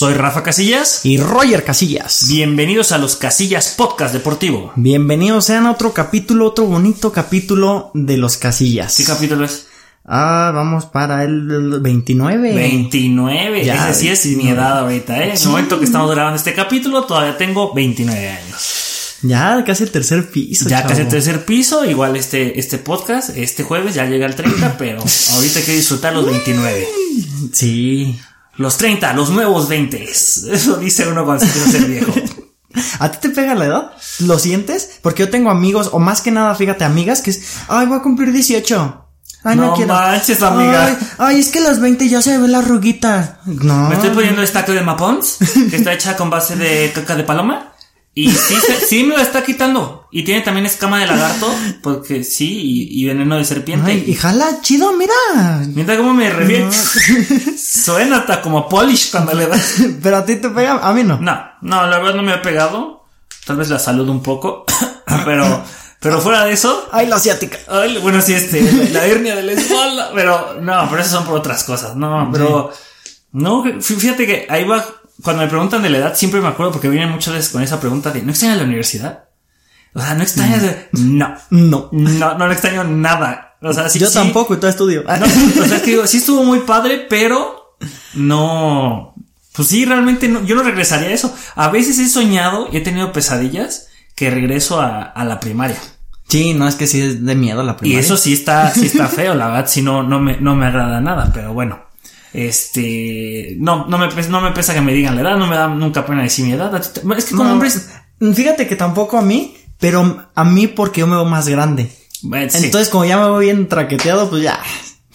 Soy Rafa Casillas. Y Roger Casillas. Bienvenidos a los Casillas Podcast Deportivo. Bienvenidos sean a otro capítulo, otro bonito capítulo de los Casillas. ¿Qué capítulo es? Ah, vamos para el 29. 29. Ya, Esa sí es mi edad ahorita, ¿eh? En el momento que estamos grabando este capítulo, todavía tengo 29 años. Ya, casi el tercer piso. Ya casi el tercer piso. Igual este, este podcast, este jueves ya llega al 30, pero ahorita hay que disfrutar los 29. Sí. Los 30, los nuevos 20. Eso dice uno cuando se quiere ser viejo. ¿A ti te pega la edad? ¿Lo sientes? Porque yo tengo amigos, o más que nada, fíjate, amigas, que es, ay, voy a cumplir 18. Ay, no, no manches, amiga. Ay, es que a los 20 ya se ve la ruguita. No. Me estoy poniendo esta de Mapons, que está hecha con base de caca de paloma. Y sí, sí me lo está quitando. Y tiene también escama de lagarto, porque sí, y, veneno de serpiente. y jala, chido, mira. Mira cómo me refiere. Suena hasta como polish cuando le das. Pero a ti te pega, a mí no. No, no, la verdad no me ha pegado. Tal vez la salud un poco. pero, pero fuera de eso. Ay, la asiática. Ay, bueno, sí, este, la, hernia de la espalda. Pero, no, pero eso son por otras cosas. No, pero, no, fíjate que ahí va cuando me preguntan de la edad, siempre me acuerdo porque vienen muchas veces con esa pregunta de, ¿no extrañas la universidad? O sea, ¿no extrañas? No, no, no, no le extraño nada. O sea, sí, Yo tampoco, y todo estudio. o sea, es que digo, sí estuvo muy padre, pero no. Pues sí, realmente no, yo no regresaría a eso. A veces he soñado y he tenido pesadillas que regreso a, a la primaria. Sí, no es que sí es de miedo la primaria. Y eso sí está, sí está feo, la verdad, sí no, no me, no me agrada nada, pero bueno. Este, no, no me, no me pesa que me digan la edad, no me da nunca pena decir mi edad. Es que como hombres. Fíjate que tampoco a mí, pero a mí porque yo me veo más grande. Entonces, como ya me voy bien traqueteado, pues ya,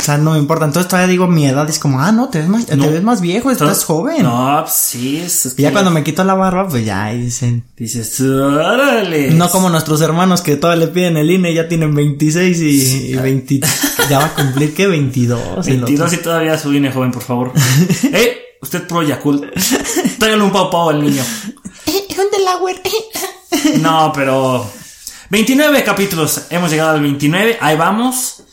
sea, no me importa. Entonces todavía digo mi edad es como, ah, no, te ves más, te ves más viejo, estás joven. No, pues sí, es, Y ya cuando me quito la barba, pues ya dicen. Dices, órale. No como nuestros hermanos que todavía le piden el INE, ya tienen 26 y, y 20. ya va a cumplir que 22. 22 y todavía su INE joven, por favor. eh, usted pro Yakult. Tráigale un pau pau al niño. Eh, ¿Dónde la No, pero. 29 capítulos. Hemos llegado al 29. Ahí vamos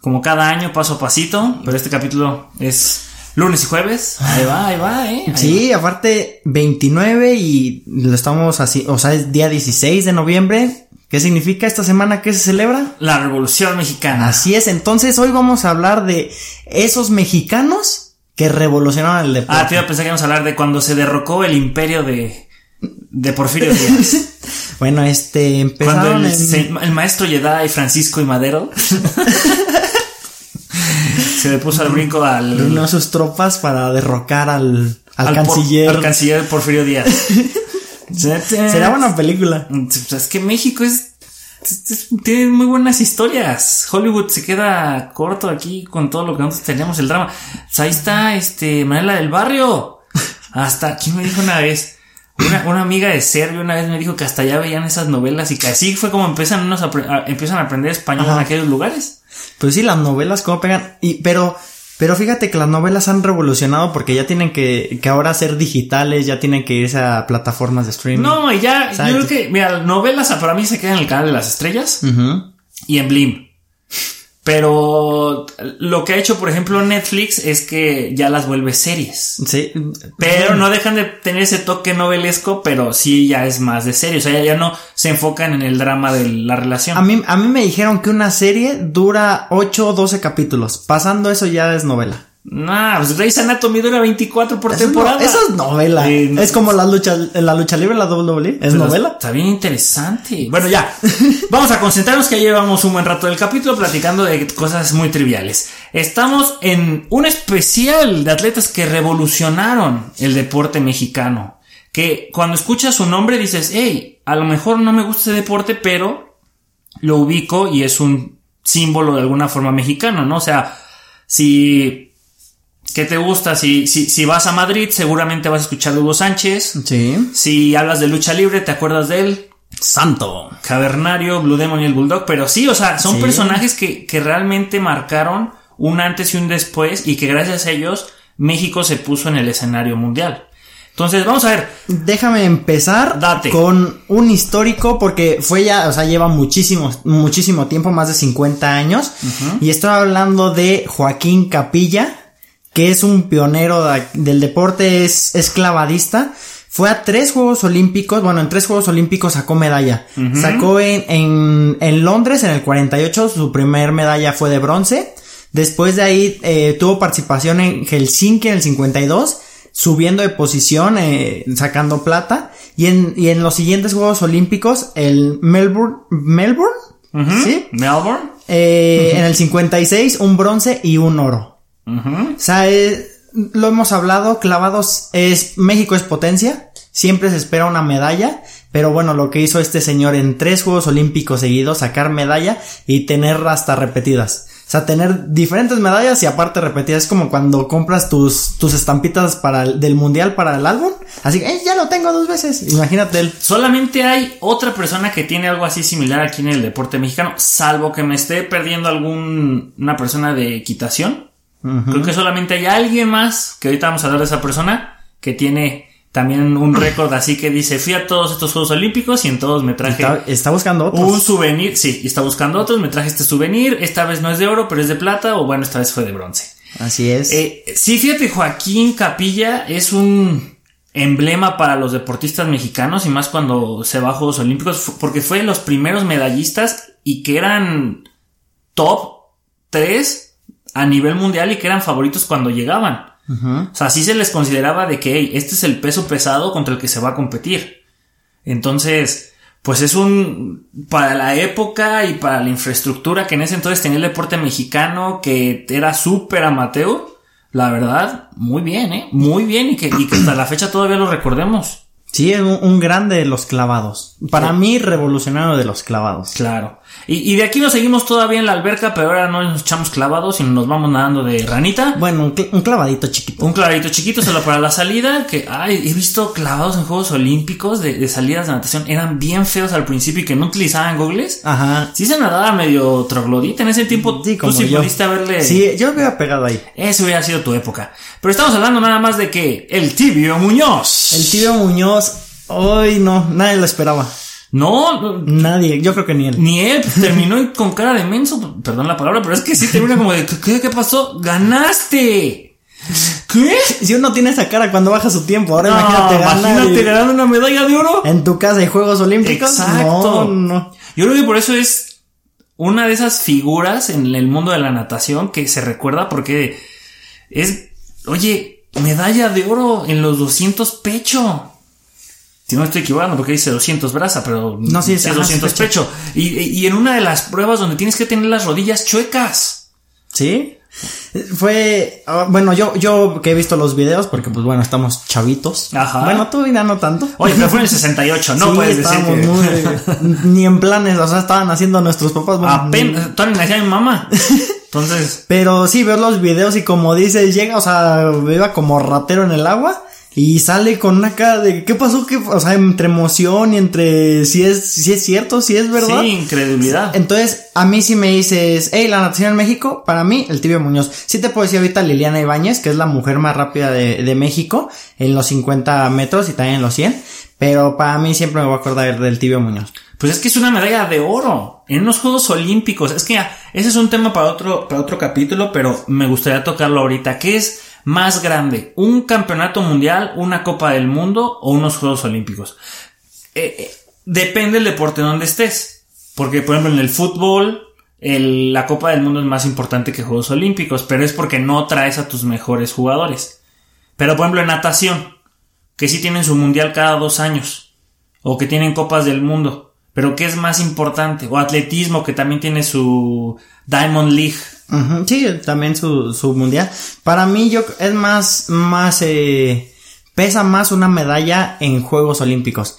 como cada año, paso a pasito, pero este capítulo es lunes y jueves. Ahí va, ahí va, eh. sí, aparte 29 y lo estamos así, o sea, es día 16 de noviembre. ¿Qué significa esta semana que se celebra? La Revolución Mexicana. Así es, entonces hoy vamos a hablar de esos mexicanos que revolucionaron el deporte. Ah, tío, pensé que íbamos a hablar de cuando se derrocó el imperio de, de Porfirio Díaz. bueno, este, empezaron el, el maestro Jedi Francisco y Madero se le puso al brinco al. Reunió a sus tropas para derrocar al, al, canciller. al canciller Porfirio Díaz. Será buena película. Pues es que México es, tiene muy buenas historias. Hollywood se queda corto aquí con todo lo que nosotros teníamos el drama. Pues ahí está, este, Manela del Barrio. Hasta, ¿quién me dijo una vez? Una, amiga de Serbia una vez me dijo que hasta allá veían esas novelas y que así fue como empiezan, a, empiezan a aprender español en aquellos lugares. Pues sí, las novelas cómo pegan. Y, pero, pero fíjate que las novelas han revolucionado porque ya tienen que, que ahora ser digitales, ya tienen que irse a plataformas de streaming. No, y ya, yo creo que, mira, novelas para mí se quedan en el canal de las estrellas y en Blim. Pero lo que ha hecho, por ejemplo, Netflix es que ya las vuelve series. Sí. Pero no dejan de tener ese toque novelesco, pero sí ya es más de serie. O sea, ya, no se enfocan en el drama de la relación. A mí, a mí me dijeron que una serie dura 8 o 12 capítulos. Pasando eso ya es novela. Nah, pues Grey's Anatomy dura 24 por temporada. eso es novela. es como la lucha, la lucha libre, la WWE. Es novela. Está bien interesante. Bueno, ya. Vamos a concentrarnos que ya llevamos un buen rato del capítulo platicando de cosas muy triviales. Estamos en un especial de atletas que revolucionaron el deporte mexicano. Que cuando escuchas su nombre dices, hey, a lo mejor no me gusta ese deporte, pero lo ubico y es un símbolo de alguna forma mexicano, ¿no? O sea, si ¿Qué te gusta? Si, si, si vas a Madrid, seguramente vas a escuchar a Hugo Sánchez. Sí. Si hablas de lucha libre, ¿te acuerdas de él? Santo. Cavernario, Blue Demon y el Bulldog. Pero sí, o sea, son personajes que, que realmente marcaron un antes y un después y que gracias a ellos México se puso en el escenario mundial. Entonces, vamos a ver. Déjame empezar Date. con un histórico porque fue ya, o sea, lleva muchísimo, muchísimo tiempo, más de 50 años. Y estoy hablando de Joaquín Capilla que es un pionero del deporte, es, es clavadista. Fue a tres Juegos Olímpicos, bueno, en tres Juegos Olímpicos sacó medalla. Sacó en, en, en, Londres en el 48, su primer medalla fue de bronce. Después de ahí eh, tuvo participación en Helsinki en el 52, subiendo de posición, eh, sacando plata. Y en, y en los siguientes Juegos Olímpicos, el Melbourne, Melbourne, ¿sí? Melbourne. Eh, En el 56, un bronce y un oro. O sea, lo hemos hablado, clavados es, México es potencia, siempre se espera una medalla, pero bueno, lo que hizo este señor en tres Juegos Olímpicos seguidos, sacar medalla y tener hasta repetidas. O sea, tener diferentes medallas y aparte repetidas. Es como cuando compras tus, tus estampitas para del mundial para el álbum. Así que, eh, ya lo tengo dos veces. Imagínate él. Solamente hay otra persona que tiene algo así similar aquí en el deporte mexicano. Salvo que me esté perdiendo algún, una persona de equitación. Creo que solamente hay alguien más, que ahorita vamos a hablar de esa persona, que tiene también un récord así que dice, fui a todos estos Juegos Olímpicos y en todos me traje... Está, buscando otros. Un souvenir, sí, está buscando otros, me traje este souvenir, esta vez no es de oro, pero es de plata, o bueno, esta vez fue de bronce. Así es. Eh, sí, fíjate, Joaquín Capilla es un emblema para los deportistas mexicanos y más cuando se va a Juegos Olímpicos, porque fue de los primeros medallistas y que eran top 3 a nivel mundial y que eran favoritos cuando llegaban. O sea, así se les consideraba de que este es el peso pesado contra el que se va a competir. Entonces, pues es un, para la época y para la infraestructura que en ese entonces tenía el deporte mexicano, que era súper amateur, la verdad, muy bien, ¿eh? Muy bien y que, y que hasta la fecha todavía lo recordemos. Sí, es un, grande de los clavados. Para mí, revolucionario de los clavados. Claro. Y, de aquí nos seguimos todavía en la alberca, pero ahora no nos echamos clavados, sino nos vamos nadando de ranita. Bueno, un, clavadito chiquito. Un clavadito chiquito solo para la salida, que, ay, he visto clavados en Juegos Olímpicos de, salidas de natación. Eran bien feos al principio y que no utilizaban gogles. Ajá. Sí se nadaba medio troglodita en ese tiempo. Sí, como tú sí pudiste verle. Sí, yo hubiera pegado ahí. Eso hubiera sido tu época. Pero estamos hablando nada más de que el tibio Muñoz. El tibio Muñoz, hoy no, nadie lo esperaba. No, nadie, yo creo que ni él. Ni él terminó con cara de menso, perdón la palabra, pero es que sí termina como de ¿qué, qué pasó? ¡Ganaste! ¿Qué? Si uno tiene esa cara cuando baja su tiempo, ahora imagínate Imagínate ganar una medalla de oro. En tu casa de Juegos Olímpicos. Exacto. No, no. Yo creo que por eso es una de esas figuras en el mundo de la natación que se recuerda porque es, oye, medalla de oro en los 200 pecho. Si no estoy equivocando porque dice 200 brasa, pero no, sí, es, 200 pecho. Y, en una de las pruebas donde tienes que tener las rodillas chuecas. ¿Sí? Fue, ah, bueno, yo, yo que he visto los videos, porque pues bueno, estamos chavitos. Ajá. Bueno, tú ya no tanto. Oye, pero fue en el 68, no puedes decir ni en planes, o sea, estaban haciendo nuestros papás. Bueno, Apenas, todavía nacía mi mamá. Entonces. Pero sí, ver los videos y como dices, llega, o sea, iba como ratero en el agua. Y sale con una cara de ¿qué pasó? ¿Qué? O sea, entre emoción y entre si es, si es cierto, si es verdad. Sí, incredulidad. Entonces, a mí si me dices, hey, la natación en México, para mí, el tibio Muñoz. Sí te puedo decir ahorita Liliana Ibáñez, que es la mujer más rápida de, de México, en los 50 metros y también en los 100. Pero para mí siempre me voy a acordar del tibio Muñoz. Pues es que es una medalla de oro en unos Juegos Olímpicos. Es que ese es un tema para otro, para otro capítulo, pero me gustaría tocarlo ahorita. ¿Qué es más grande? ¿Un campeonato mundial, una Copa del Mundo o unos Juegos Olímpicos? Eh, eh, depende del deporte donde estés. Porque, por ejemplo, en el fútbol, la Copa del Mundo es más importante que Juegos Olímpicos, pero es porque no traes a tus mejores jugadores. Pero, por ejemplo, en natación, que sí tienen su mundial cada dos años, o que tienen Copas del Mundo, pero ¿qué es más importante? O atletismo, que también tiene su Diamond League Sí, también su, su mundial. Para mí yo es más, más, eh, pesa más una medalla en Juegos Olímpicos.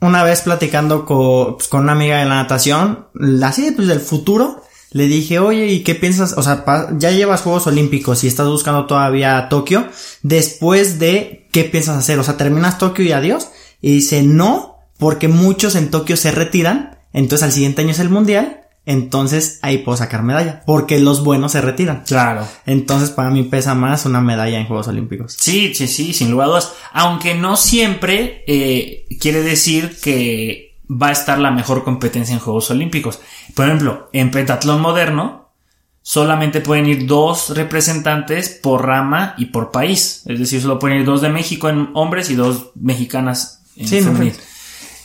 Una vez platicando con, pues, con una amiga de la natación, así pues del futuro, le dije, oye, ¿y qué piensas? O sea, ya llevas Juegos Olímpicos y estás buscando todavía Tokio. Después de, ¿qué piensas hacer? O sea, terminas Tokio y adiós. Y dice, no, porque muchos en Tokio se retiran. Entonces al siguiente año es el mundial entonces ahí puedo sacar medalla, porque los buenos se retiran. Claro. Entonces para mí pesa más una medalla en Juegos Olímpicos. Sí, sí, sí, sin lugar a dudas. Aunque no siempre eh, quiere decir que va a estar la mejor competencia en Juegos Olímpicos. Por ejemplo, en pentatlón moderno, solamente pueden ir dos representantes por rama y por país. Es decir, solo pueden ir dos de México en hombres y dos mexicanas en sí, femenil.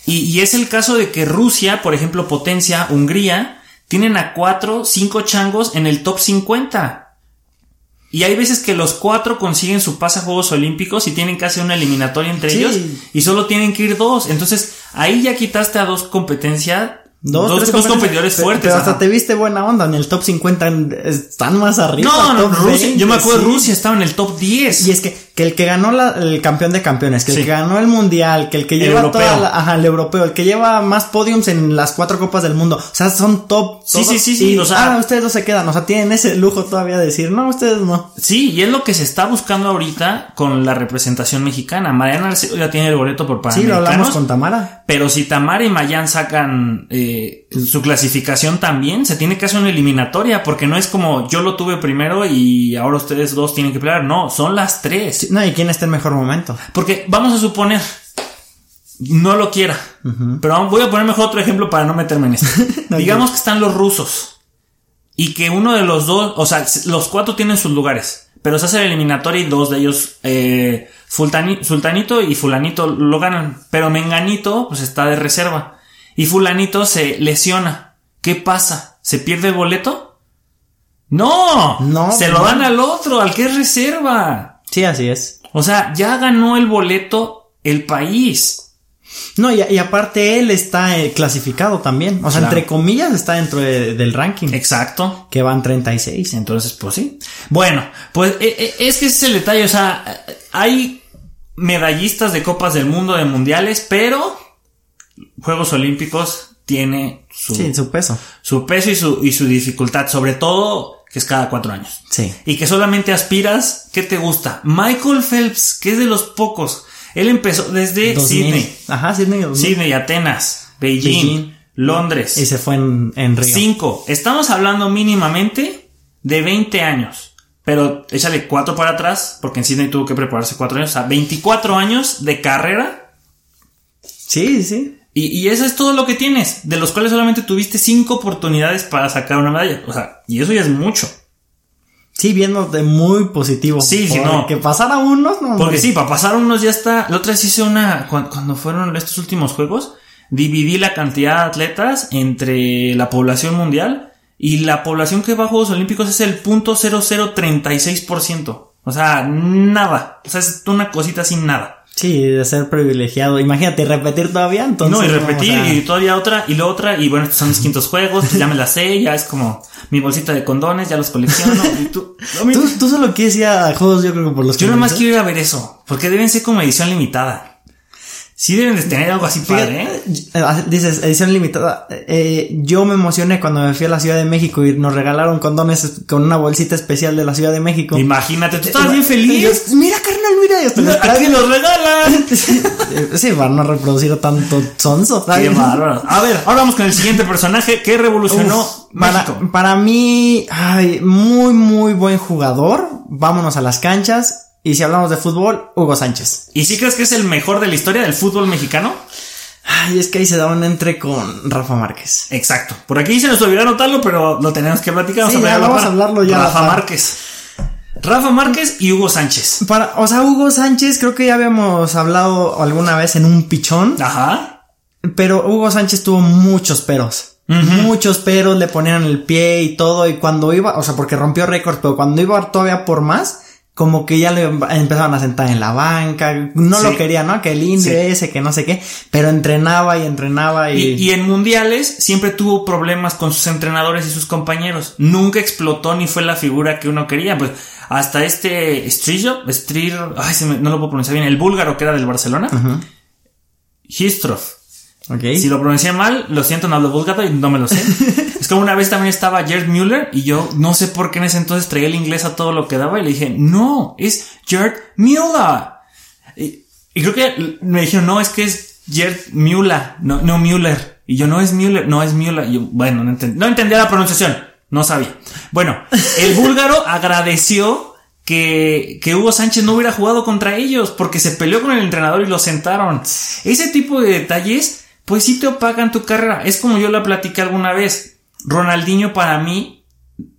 Y, y, es el caso de que Rusia, por ejemplo, potencia, Hungría, tienen a cuatro, cinco changos en el top 50. Y hay veces que los cuatro consiguen su pase a Juegos Olímpicos y tienen casi una eliminatoria entre ellos y solo tienen que ir dos. Entonces ahí ya quitaste a dos competencias Dos, dos, dos competidores fuertes. Pero hasta te viste buena onda. En el top 50 están más arriba. No, no, Rusia. yo me acuerdo, Rusia estaba en el top 10. Y es que, que el que ganó la, el campeón de campeones, que el que ganó el mundial, que el que lleva toda la, ajá, el europeo, el que lleva más podiums en las cuatro copas del mundo. O sea, son top. Sí, sí, sí, sí. o sea, ah, ustedes no se quedan. O sea, tienen ese lujo todavía de decir, no, ustedes no. Sí, y es lo que se está buscando ahorita con la representación mexicana. Mariana ya tiene el boleto por Panamericanos. Sí, lo hablamos con Tamara. Pero si Tamara y Mayan sacan, eh, su clasificación también se tiene que hacer una eliminatoria porque no es como yo lo tuve primero y ahora ustedes dos tienen que pelear. No, son las tres. No, y quién está en mejor momento. Porque vamos a suponer, no lo quiera, pero voy a poner mejor otro ejemplo para no meterme en esto. Digamos que están los rusos y que uno de los dos, o sea, los cuatro tienen sus lugares, pero se hace la eliminatoria y dos de ellos, eh, Sultanito y Fulanito lo ganan, pero Menganito pues está de reserva y fulanito se lesiona. ¿Qué pasa? ¿Se pierde el boleto? No, no se lo dan al otro, al que es reserva. Sí, así es. O sea, ya ganó el boleto el país. No, y, aparte él está eh, clasificado también. O sea, entre comillas está dentro del ranking. Exacto. Que van 36. Entonces, pues sí. Bueno, pues eh, eh, es que ese es el detalle. O sea, hay medallistas de copas del mundo, de mundiales, pero Juegos Olímpicos tiene su, su peso. Su peso y su, y su dificultad, sobre todo que es cada cuatro años. Sí. Y que solamente aspiras, ¿qué te gusta? Michael Phelps, que es de los pocos. Él empezó desde Sydney. Ajá, Sydney. Sydney, Atenas, Beijing, Londres. Y se fue en, en Río. Cinco. Estamos hablando mínimamente de 20 años. Pero échale cuatro para atrás, porque en Sydney tuvo que prepararse cuatro años. O sea, 24 años de carrera. Sí, sí. Y, eso es todo lo que tienes, de los cuales solamente tuviste cinco oportunidades para sacar una medalla. O sea, y eso ya es mucho. Sí, viéndote muy positivo. Sí, sí, no. Que pasara unos, no. Porque sí, para pasar unos ya está. La otra vez hice una. Cuando, fueron estos últimos juegos, dividí la cantidad de atletas entre la población mundial y la población que va a Juegos Olímpicos es el punto .0036%. O sea, nada. O sea, es una cosita sin nada. Sí, de ser privilegiado. Imagínate, repetir todavía, entonces. No, y repetir, y todavía otra, y la otra, y bueno, estos son los quintos juegos, ya me la sé, ya es como mi bolsita de condones, ya los colecciono. Y tú, ¿Tú, tú solo quieres ir a juegos, yo creo que por los Yo nomás quiero ir a ver eso, porque deben ser como edición limitada. Sí deben de tener algo así padre, ¿eh? ¿eh? Dices, edición limitada. Eh, yo me emocioné cuando me fui a la Ciudad de México y nos regalaron condones con una bolsita especial de la Ciudad de México. Imagínate, tú estabas bien feliz. mira, carnal, mira. Esto ¿A quién los regalan? sí, van a reproducir tanto sonso. Qué bárbaro. A ver, ahora vamos con el siguiente personaje que revolucionó para, para mí, ay, muy, muy buen jugador. Vámonos a las canchas y si hablamos de fútbol, Hugo Sánchez. ¿Y si crees que es el mejor de la historia del fútbol mexicano? Ay, es que ahí se da un entre con Rafa Márquez. Exacto. Por aquí se nos olvidó anotarlo, pero lo tenemos que platicar. Vamos, a, vamos a hablarlo ya. Rafa Márquez. Rafa Márquez y Hugo Sánchez. Para, o sea, Hugo Sánchez creo que ya habíamos hablado alguna vez en un pichón. Ajá. Pero Hugo Sánchez tuvo muchos peros. Muchos peros, le ponían el pie y todo. Y cuando iba, o sea, porque rompió récord, pero cuando iba todavía por más, como que ya le empezaban a sentar en la banca, no lo quería, ¿no? Que el indio ese, que no sé qué, pero entrenaba y entrenaba y... y... en mundiales siempre tuvo problemas con sus entrenadores y sus compañeros, nunca explotó ni fue la figura que uno quería, pues hasta este Strillo, Strir, ay, no lo puedo pronunciar bien, el búlgaro que era del Barcelona, uh si lo pronuncié mal, lo siento, no hablo búlgaro y no me lo sé. es como una vez también estaba Gerd Müller y yo no sé por qué en ese entonces traía el inglés a todo lo que daba y le dije, no, es Gerd Müller. Y, creo que me dijeron, no, es que es Gerd Müller, no, no Müller. Y yo, no es Müller, no es Müller. Y yo, bueno, no, no entendía la pronunciación, no sabía. Bueno, el búlgaro agradeció que, que, Hugo Sánchez no hubiera jugado contra ellos porque se peleó con el entrenador y lo sentaron. Ese tipo de detalles pues sí te opagan tu carrera. Es como yo la platiqué alguna vez. Ronaldinho para mí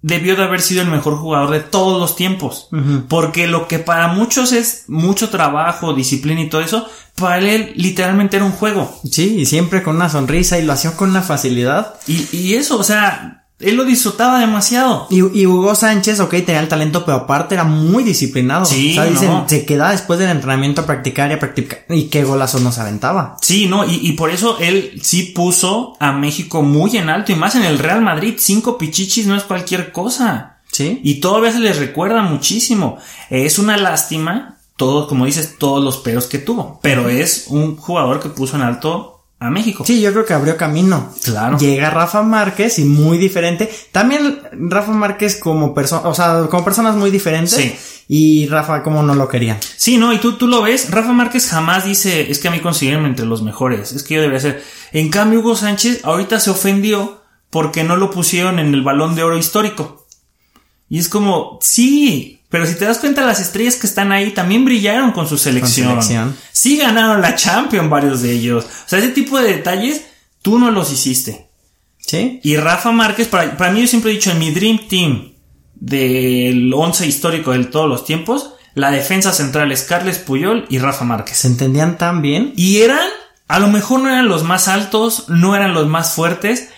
debió de haber sido el mejor jugador de todos los tiempos. Porque lo que para muchos es mucho trabajo, disciplina y todo eso, para él literalmente era un juego. Sí, y siempre con una sonrisa y lo hacía con una facilidad. Y, y eso, o sea, él lo disfrutaba demasiado. Y, Hugo Sánchez, ok, tenía el talento, pero aparte era muy disciplinado. Sí, o sea, dicen, se quedaba después del entrenamiento a practicar y a practicar. Y qué golazo nos aventaba. Sí, no, y, y, por eso él sí puso a México muy en alto y más en el Real Madrid. Cinco pichichis no es cualquier cosa. Sí. Y todavía se les recuerda muchísimo. Es una lástima, todos, como dices, todos los peros que tuvo. Pero es un jugador que puso en alto a México. Sí, yo creo que abrió camino. Claro. Llega Rafa Márquez y muy diferente. También Rafa Márquez como persona, o sea, como personas muy diferentes. Sí. Y Rafa como no lo quería. Sí, no, y tú, tú lo ves, Rafa Márquez jamás dice, es que a mí consideren entre los mejores, es que yo debería ser. En cambio, Hugo Sánchez ahorita se ofendió porque no lo pusieron en el balón de oro histórico. Y es como, sí, pero si te das cuenta, las estrellas que están ahí también brillaron con su selección. Sí ganaron la Champions varios de ellos. O sea, ese tipo de detalles tú no los hiciste. Sí. Y Rafa Márquez, para, para mí yo siempre he dicho, en mi Dream Team del once histórico de todos los tiempos, la defensa central es Carles Puyol y Rafa Márquez. ¿Se entendían tan bien? Y eran, a lo mejor no eran los más altos, no eran los más fuertes,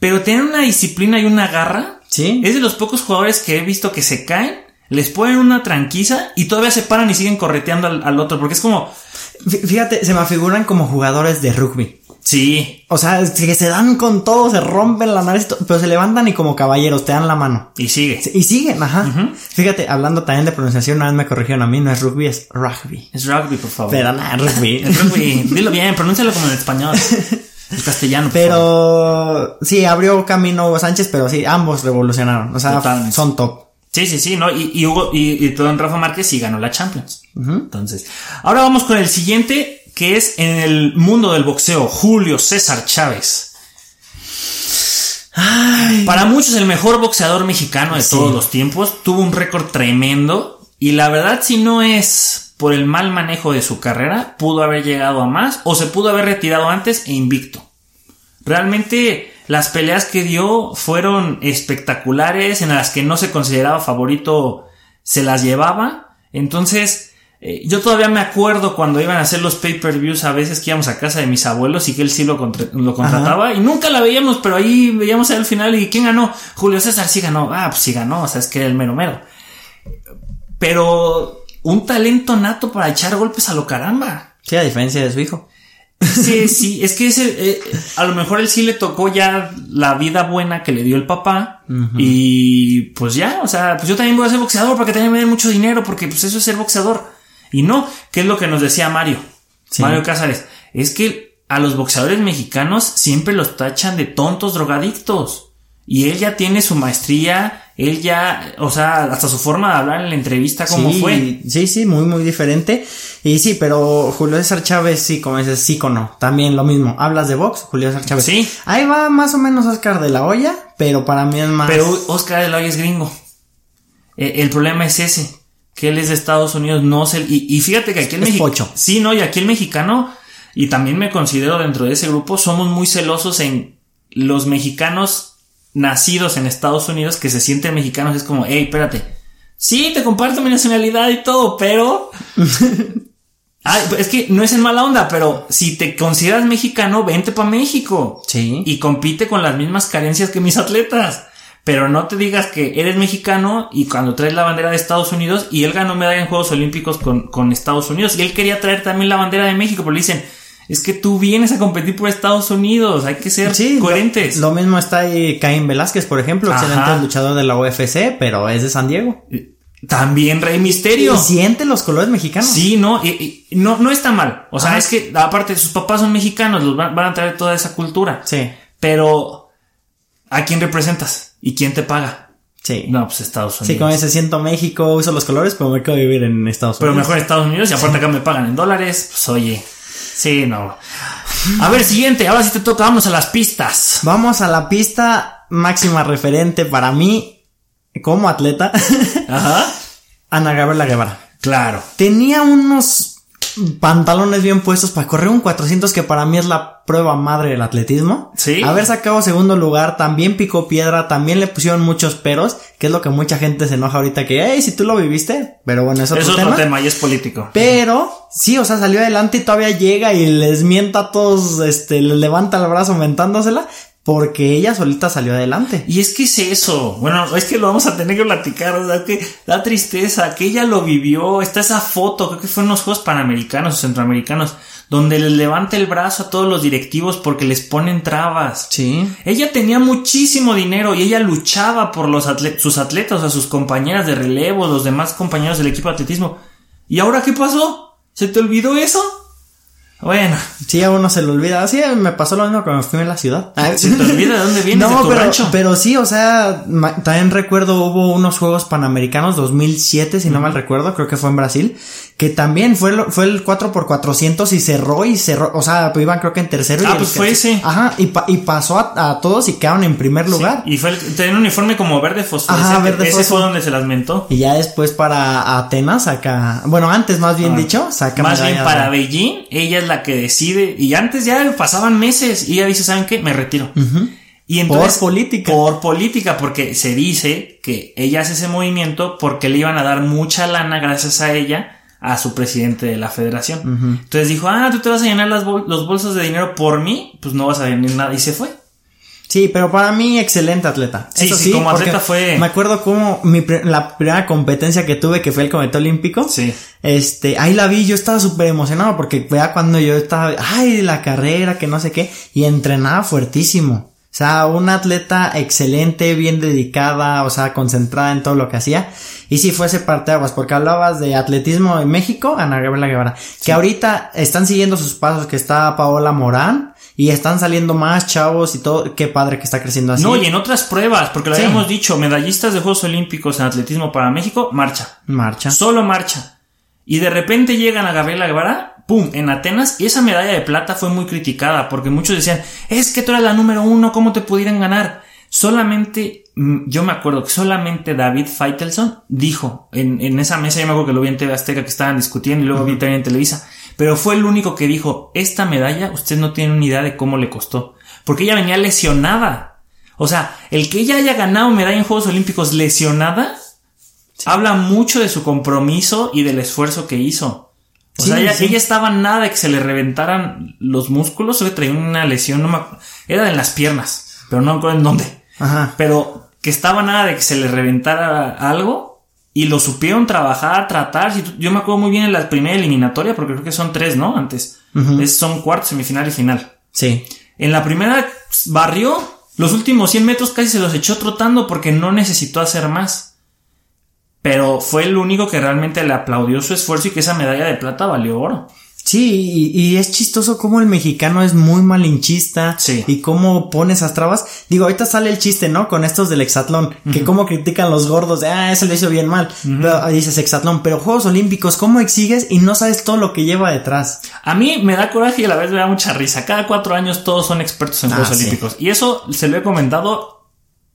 pero tenían una disciplina y una garra. Sí. Es de los pocos jugadores que he visto que se caen les ponen una tranquiza y todavía se paran y siguen correteando al, otro, porque es como... Fíjate, se me figuran como jugadores de rugby. Sí. O sea, que se dan con todo, se rompen la nariz, pero se levantan y como caballeros te dan la mano. Y sigue. Y siguen, ajá. Fíjate, hablando también de pronunciación, una vez me corrigieron a mí, no es rugby, es rugby. Es rugby, por favor. Pero nada, rugby. es rugby. Dilo bien, pronúncialo como en español. En castellano. pero sí, abrió camino Sánchez, pero sí, ambos revolucionaron. O sea, son top. Sí, sí, sí, ¿no? Y, y Hugo, y, y Rafa Márquez sí ganó la Champions. Entonces, ahora vamos con el siguiente, que es en el mundo del boxeo, Julio César Chávez. Para muchos el mejor boxeador mexicano de todos los tiempos, tuvo un récord tremendo y la verdad si no es por el mal manejo de su carrera, pudo haber llegado a más o se pudo haber retirado antes e invicto. Realmente las peleas que dio fueron espectaculares, en las que no se consideraba favorito se las llevaba. Entonces, eh, yo todavía me acuerdo cuando iban a hacer los pay-per-views a veces que íbamos a casa de mis abuelos y que él sí lo, lo contrataba y nunca la veíamos, pero ahí veíamos al final y ¿quién ganó? Julio César sí ganó. Ah, pues sí ganó, o sea, es que era el mero mero. Pero un talento nato para echar golpes a lo caramba. Sí, a diferencia de su hijo. Sí, sí, es que ese, eh, a lo mejor él sí le tocó ya la vida buena que le dio el papá. Y pues ya, o sea, pues yo también voy a ser boxeador porque también me den mucho dinero, porque pues eso es ser boxeador. Y no, ¿qué es lo que nos decía Mario? Mario Cázares. Es que a los boxeadores mexicanos siempre los tachan de tontos drogadictos. Y él ya tiene su maestría, él ya, o sea, hasta su forma de hablar en la entrevista, ¿cómo fue? Sí, sí, muy, muy diferente. Y sí, pero Julio César Chávez, sí, como dices, sí, no. También lo mismo. Hablas de box, Julio César Chávez. Sí. Ahí va más o menos Oscar de la Hoya, pero para mí es más. Pero Oscar de la Hoya es gringo. E, el problema es ese, que él es de Estados Unidos, no sé. Y, y fíjate que aquí el mexicano. Sí, no, y aquí el mexicano, y también me considero dentro de ese grupo, somos muy celosos en los mexicanos nacidos en Estados Unidos que se sienten mexicanos es como, hey, espérate. Sí, te comparto mi nacionalidad y todo, pero... es que no es en mala onda, pero si te consideras mexicano, vente para México. Sí. Y compite con las mismas carencias que mis atletas. Pero no te digas que eres mexicano y cuando traes la bandera de Estados Unidos y él ganó medalla en Juegos Olímpicos con, con Estados Unidos y él quería traer también la bandera de México, pero le dicen, es que tú vienes a competir por Estados Unidos, hay que ser coherentes. Lo, mismo está ahí Caín Velázquez, por ejemplo, excelente luchador de la UFC, pero es de San Diego. También Rey Misterio. Y siente los colores mexicanos. Sí, no, y, no, no está mal. O sea, es que aparte sus papás son mexicanos, los van, a traer toda esa cultura. Sí. Pero, ¿a quién representas? ¿Y quién te paga? Sí. No, pues Estados Unidos. Sí, como dice, siento México, uso los colores, pero me quedo vivir en Estados Unidos. Pero mejor Estados Unidos y aparte acá me pagan en dólares, pues oye. Sí, no. A ver, siguiente, ahora sí te toca, vamos a las pistas. Vamos a la pista máxima referente para mí como atleta. Ajá. Ana Gabriela Guevara. Claro. Tenía unos pantalones bien puestos para correr un 400 que para mí es la prueba madre del atletismo. Sí. Haber sacado segundo lugar, también picó piedra, también le pusieron muchos peros, que es lo que mucha gente se enoja ahorita que, hey, si tú lo viviste, pero bueno, eso es otro tema. y es político. Pero, sí, o sea, salió adelante y todavía llega y les mienta a todos, este, les levanta el brazo mentándosela, porque ella solita salió adelante. Y es que es eso. Bueno, es que lo vamos a tener que platicar. Sea, que da tristeza que ella lo vivió. Está esa foto, creo que fue en los Juegos Panamericanos o Centroamericanos, donde les levanta el brazo a todos los directivos porque les ponen trabas. Sí. Ella tenía muchísimo dinero y ella luchaba por los sus atletas, a sus compañeras de relevo, los demás compañeros del equipo de atletismo. ¿Y ahora qué pasó? ¿Se te olvidó eso? Bueno. Sí, a uno se le olvida. Sí, me pasó lo mismo cuando fui en la ciudad. ¿Se te olvida de dónde vienes? No, pero, pero sí, o sea, también recuerdo hubo unos Juegos Panamericanos 2007, si no mal recuerdo, creo que fue en Brasil, que también fue, el, fue el 4x400 y cerró y cerró, o sea, pues iban creo que en tercero. Ah, pues fue ese. Ajá, y, y pasó a, todos y quedaron en primer lugar. y fue el, tenía un uniforme como verde fosforescente. Ajá, verde Ese fue donde se las mentó. Y ya después para Atenas saca, bueno, antes más bien ah. dicho, saca Más bien para Beijing, ella es la que decide, y antes ya pasaban meses, y ella dice, ¿saben qué? Me retiro. Y entonces, por política. Por política, porque se dice que ella hace ese movimiento porque le iban a dar mucha lana gracias a ella a su presidente de la federación. Entonces dijo, ah, tú te vas a llenar las los bolsos de dinero por mí, pues no vas a venir nada. Y se fue. Sí, pero para mí excelente atleta. Sí, sí, como atleta fue. Me acuerdo como mi, la primera competencia que tuve, que fue el comité olímpico. Sí. Este, ahí la vi, yo estaba súper emocionado porque vea cuando yo estaba, ay, la carrera, que no sé qué, y entrenaba fuertísimo. O sea, una atleta excelente, bien dedicada, o sea, concentrada en todo lo que hacía. Y si fuese parte aguas, porque hablabas de atletismo en México, Ana Gabriela Guevara, que ahorita están siguiendo sus pasos, que está Paola Morán, y están saliendo más chavos y todo. Qué padre que está creciendo así. No, y en otras pruebas, porque lo habíamos dicho, medallistas de Juegos Olímpicos en atletismo para México, marcha. Marcha. Solo marcha. Y de repente llegan a Gabriela Guevara ¡pum! en Atenas y esa medalla de plata fue muy criticada porque muchos decían, es que tú eres la número uno, ¿cómo te pudieran ganar? Solamente, mm, yo me acuerdo que solamente David Feitelson dijo en, en, esa mesa, yo me acuerdo que lo vi en TV Azteca que estaban discutiendo y luego vi también en Televisa, pero fue el único que dijo, esta medalla, usted no tiene ni idea de cómo le costó, porque ella venía lesionada. O sea, el que ella haya ganado medalla en Juegos Olímpicos lesionada, habla mucho de su compromiso y del esfuerzo que hizo. O sea, ella, estaba nada de que se le reventaran los músculos, solo traía una lesión, no me era en las piernas, pero no me acuerdo en dónde. Ajá. Pero que estaba nada de que se le reventara algo y lo supieron trabajar, tratar. Yo me acuerdo muy bien en la primera eliminatoria, porque creo que son tres, ¿no? Antes. son cuarto, semifinal y final. Sí. En la primera barrió, los últimos 100 metros casi se los echó trotando porque no necesitó hacer más pero fue el único que realmente le aplaudió su esfuerzo y que esa medalla de plata valió oro. Sí, y, es chistoso cómo el mexicano es muy malinchista sí. y cómo pone esas trabas. Digo, ahorita sale el chiste, ¿no? Con estos del hexatlón, que cómo critican los gordos de, ah, eso le hizo bien mal. pero, dices hexatlón, pero Juegos Olímpicos, ¿cómo exiges y no sabes todo lo que lleva detrás? A mí me da coraje y a la vez me da mucha risa. Cada cuatro años todos son expertos en ah, Juegos Olímpicos. Y eso se lo he comentado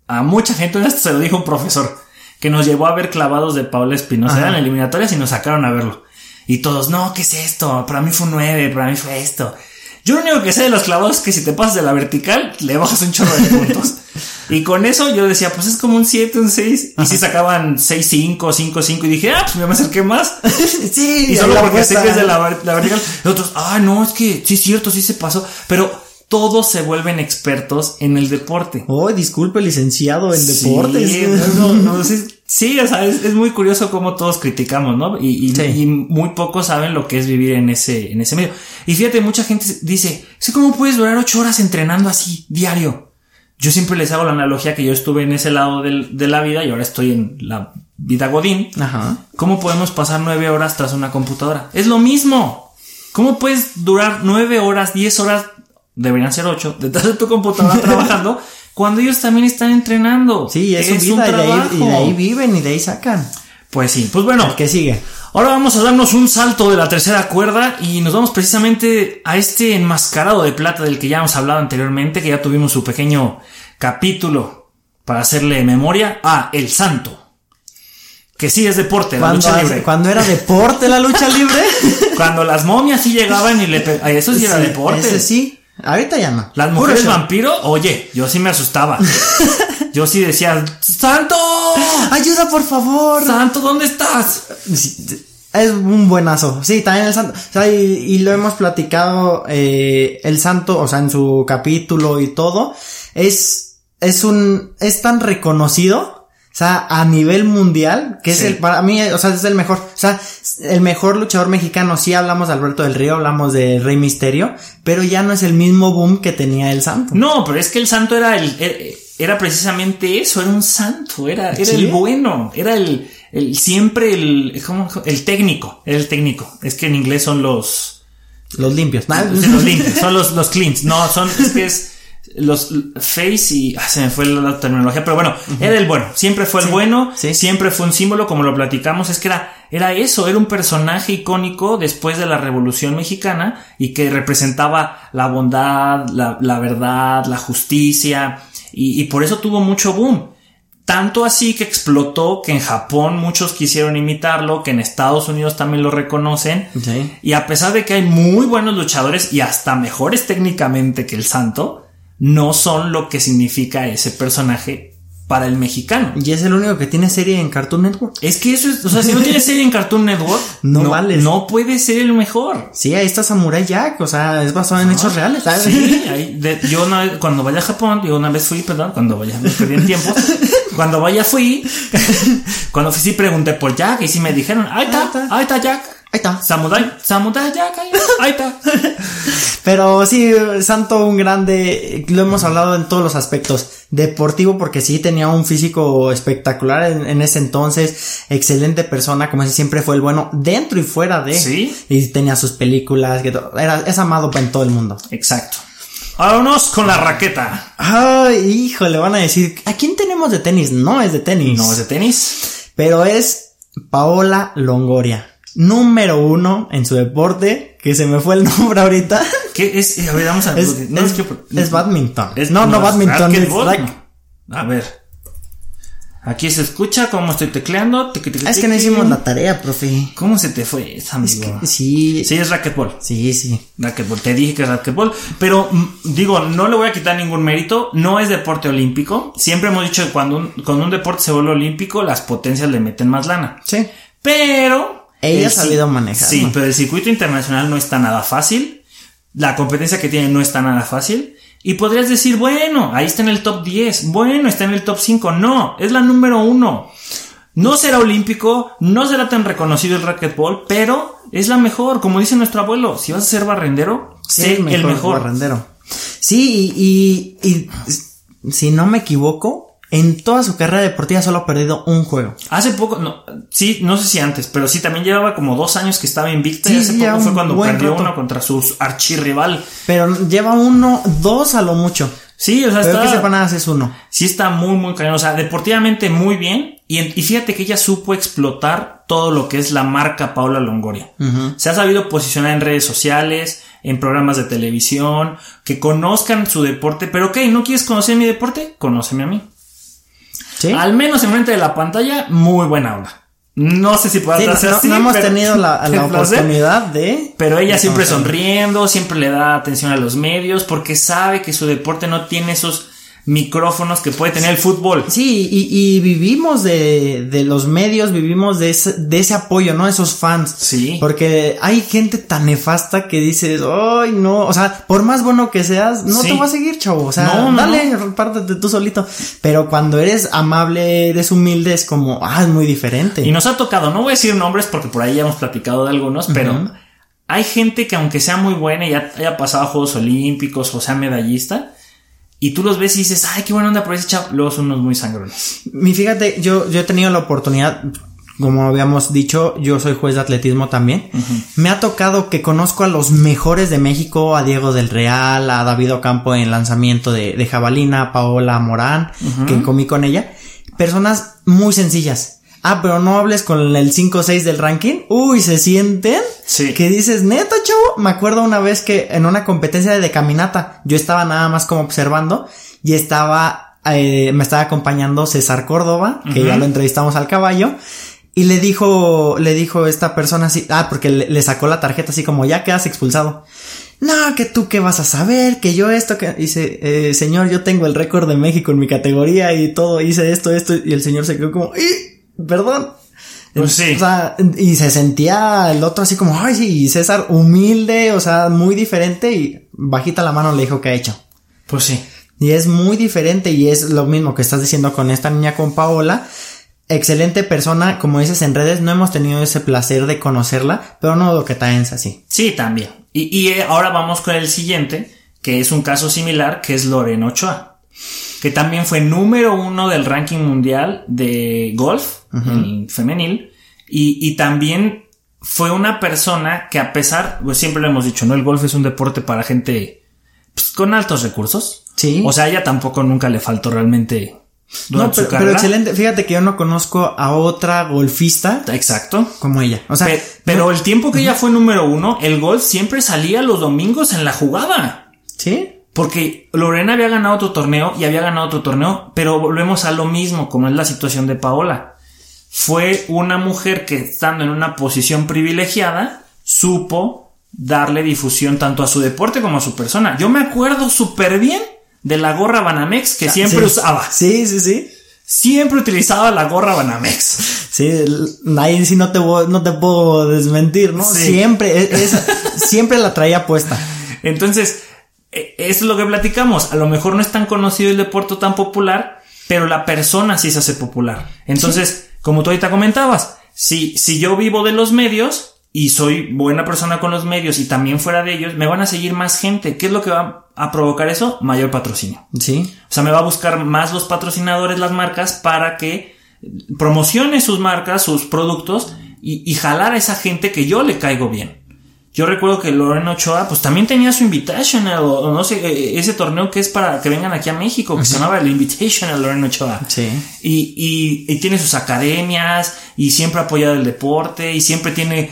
a mucha gente, esto se lo dijo un profesor que nos llevó a ver clavados de Paula Espinosa. Eran eliminatorias y nos sacaron a verlo. Y todos, no, ¿qué es esto? Para mí fue un 9, para mí fue esto. Yo lo único que sé de los clavados es que si te pasas de la vertical, le bajas un chorro de puntos. y con eso yo decía, pues es como un 7, un 6. Y si sacaban 6, 5, 5, 5. Y dije, ah, pues me acerqué más. sí, y solo porque sé que es de la, la vertical. Y otros, ah, no, es que sí es cierto, sí se pasó. Pero todos se vuelven expertos en el deporte. Oh, disculpe, licenciado en deportes. Sí, o sea, es, muy curioso cómo todos criticamos, ¿no? Y, muy pocos saben lo que es vivir en ese, en ese medio. Y fíjate, mucha gente dice, sí, ¿cómo puedes durar ocho horas entrenando así, diario? Yo siempre les hago la analogía que yo estuve en ese lado de la vida y ahora estoy en la vida godín. Ajá. ¿Cómo podemos pasar nueve horas tras una computadora? Es lo mismo. ¿Cómo puedes durar nueve horas, diez horas deberían ser ocho, detrás de tu computadora trabajando, cuando ellos también están entrenando. Sí, es, su vida y de, ahí, y de, ahí, viven y de ahí sacan. Pues sí, pues bueno. ¿Qué sigue? Ahora vamos a darnos un salto de la tercera cuerda y nos vamos precisamente a este enmascarado de plata del que ya hemos hablado anteriormente, que ya tuvimos su pequeño capítulo para hacerle memoria a El Santo. Que sí es deporte, la lucha libre. Cuando era deporte la lucha libre. cuando las momias sí llegaban y le. Eso sí, era deporte. Ese sí. Ahorita ya no. Las mujeres vampiro, oye, yo sí me asustaba. yo sí decía, ¡Santo! ¡Ayuda, por favor! ¡Santo, ¿dónde estás? Es un buenazo. Sí, también el santo. O sea, y, lo hemos platicado, eh, el santo, o sea, en su capítulo y todo. Es, es un, es tan reconocido o sea, a nivel mundial, que es el, para mí, o sea, es el mejor, o sea, el mejor luchador mexicano, sí hablamos de Alberto del Río, hablamos de Rey Misterio, pero ya no es el mismo boom que tenía el santo. No, pero es que el santo era el, era, precisamente eso, era un santo, era, era el bueno, era el, el siempre el, ¿cómo? el técnico, era el técnico. Es que en inglés son los, los limpios. Los limpios, son los, los cleans. No, son, es que es, los Face y ah, se me fue la, terminología, pero bueno, era el bueno, siempre fue el bueno, siempre fue un símbolo, como lo platicamos, es que era, era eso, era un personaje icónico después de la Revolución Mexicana y que representaba la bondad, la, la verdad, la justicia y, y por eso tuvo mucho boom. Tanto así que explotó que en Japón muchos quisieron imitarlo, que en Estados Unidos también lo reconocen. Y a pesar de que hay muy buenos luchadores y hasta mejores técnicamente que el Santo, no son lo que significa ese personaje para el mexicano. Y es el único que tiene serie en Cartoon Network. Es que eso es, o sea, si no tiene serie en Cartoon Network, no, vale. No puede ser el mejor. Sí, ahí está Samurai Jack, o sea, es basado en hechos reales, ¿sabes? Sí, yo cuando vaya a Japón, yo una vez fui, perdón, cuando vaya, me perdí en tiempo. cuando vaya fui, cuando fui sí pregunté por Jack y sí me dijeron, ahí está, ahí está Jack. Ahí está. Samurai, Samurai Jack, ahí está. Pero sí, Santo, un grande, lo hemos hablado en todos los aspectos. Deportivo, porque sí tenía un físico espectacular en, ese entonces. Excelente persona, como si siempre fue el bueno, dentro y fuera de. Sí. Y tenía sus películas, que era, es amado en todo el mundo. Exacto. Vámonos con la raqueta. Ay, hijo, le van a decir, ¿a quién tenemos de tenis? No es de tenis. No es de tenis. Pero es Paola Longoria número uno en su deporte, que se me fue el nombre ahorita. ¿Qué es? A ver, vamos a ver. Es, no, es, que, es badminton. no, no, badminton. Es A ver. Aquí se escucha cómo estoy tecleando. es que no hicimos la tarea, profe. ¿Cómo se te fue esa, amigo? sí. Sí, es racquetball. Sí, sí. Racquetball. Te dije que es racquetball. Pero, mm, digo, no le voy a quitar ningún mérito. No es deporte olímpico. Siempre hemos dicho que cuando un, cuando un deporte se vuelve olímpico, las potencias le meten más lana. Sí. Pero ella ha sabido manejar. Sí, pero el circuito internacional no está nada fácil. La competencia que tiene no está nada fácil. Y podrías decir, bueno, ahí está en el top 10. Bueno, está en el top 5. No, es la número uno. No será olímpico, no será tan reconocido el racquetball, pero es la mejor. Como dice nuestro abuelo, si vas a ser barrendero, sé el mejor. Barrendero. Sí, y, y si no me equivoco, en toda su carrera deportiva solo ha perdido un juego. Hace poco, no, sí, no sé si antes, pero sí también llevaba como dos años que estaba invicta y hace poco fue cuando perdió uno contra su archirrival. Pero lleva uno, dos a lo mucho. Sí, o sea, pero está, que nada es uno. Sí está muy, muy cañón. O sea, deportivamente muy bien. Y, y, fíjate que ella supo explotar todo lo que es la marca Paula Longoria. Se ha sabido posicionar en redes sociales, en programas de televisión, que conozcan su deporte. Pero ok, ¿no quieres conocer mi deporte? Conóceme a mí. Al menos en frente de la pantalla, muy buena onda. No sé si puedas sí, así. No hemos tenido la, la oportunidad de. Pero ella siempre sonriendo, siempre le da atención a los medios, porque sabe que su deporte no tiene esos micrófonos que puede tener el fútbol. Sí, y, vivimos de, de, los medios, vivimos de ese, de ese apoyo, ¿no? Esos fans. Sí. Porque hay gente tan nefasta que dices, ay, no, o sea, por más bueno que seas, no te va a seguir, chavo. O sea, dale, no. tú solito. Pero cuando eres amable, eres humilde, es como, ah, es muy diferente. Y nos ha tocado, no voy a decir nombres porque por ahí ya hemos platicado de algunos, pero hay gente que aunque sea muy buena y ya haya pasado a Juegos Olímpicos o sea medallista, y tú los ves y dices, ay, qué buena onda por ese chavo. Luego son unos muy sangrones. Mi, fíjate, yo, yo he tenido la oportunidad, como habíamos dicho, yo soy juez de atletismo también. Me ha tocado que conozco a los mejores de México, a Diego del Real, a David Ocampo en lanzamiento de, de jabalina, a Paola Morán, que comí con ella. Personas muy sencillas Ah, pero no hables con el 5 6 del ranking. Uy, se sienten. Sí. Que dices, neta, chavo. Me acuerdo una vez que en una competencia de caminata, yo estaba nada más como observando y estaba, eh, me estaba acompañando César Córdoba, que ya lo entrevistamos al caballo. Y le dijo, le dijo esta persona así, ah, porque le, sacó la tarjeta así como ya quedas expulsado. No, que tú qué vas a saber, que yo esto, que dice, eh, señor, yo tengo el récord de México en mi categoría y todo, hice esto, esto, y el señor se quedó como, perdón. Pues sí. O sea, y se sentía el otro así como, ay, sí, César humilde, o sea, muy diferente y bajita la mano le dijo que ha hecho. Pues sí. Y es muy diferente y es lo mismo que estás diciendo con esta niña con Paola. Excelente persona, como dices en redes, no hemos tenido ese placer de conocerla, pero no lo que traes así. Sí, también. Y, y, eh, ahora vamos con el siguiente, que es un caso similar, que es Lorena Ochoa, que también fue número uno del ranking mundial de golf femenil, y, y también fue una persona que a pesar, pues siempre lo hemos dicho, ¿no? El golf es un deporte para gente pues, con altos recursos. Sí. O sea, ella tampoco nunca le faltó realmente. No, pero, excelente. Fíjate que yo no conozco a otra golfista. Exacto. Como ella. O sea, pero el tiempo que ella fue número uno, el golf siempre salía los domingos en la jugada. Sí. Porque Lorena había ganado otro torneo y había ganado otro torneo, pero volvemos a lo mismo, como es la situación de Paola. Fue una mujer que estando en una posición privilegiada, supo darle difusión tanto a su deporte como a su persona. Yo me acuerdo súper bien de la gorra Banamex que ah, siempre usaba. Sí, sí, sí. Siempre utilizaba la gorra Banamex. Sí, ahí sí no te, no te puedo desmentir, ¿no? Siempre, e, siempre la traía puesta. Entonces, es lo que platicamos. A lo mejor no es tan conocido el deporte tan popular, pero la persona sí se hace popular. Entonces, como tú ahorita comentabas, si, si yo vivo de los medios, y soy buena persona con los medios y también fuera de ellos, me van a seguir más gente. ¿Qué es lo que va a provocar eso? Mayor patrocinio. Sí. O sea, me va a buscar más los patrocinadores, las marcas, para que promocione sus marcas, sus productos y, jalar a esa gente que yo le caigo bien. Yo recuerdo que Lorena Ochoa, pues también tenía su Invitational, o, no sé, e, ese torneo que es para que vengan aquí a México, que se llamaba el Invitational Lorena Ochoa. Sí. Y, y, tiene sus academias, y siempre ha apoyado el deporte, y siempre tiene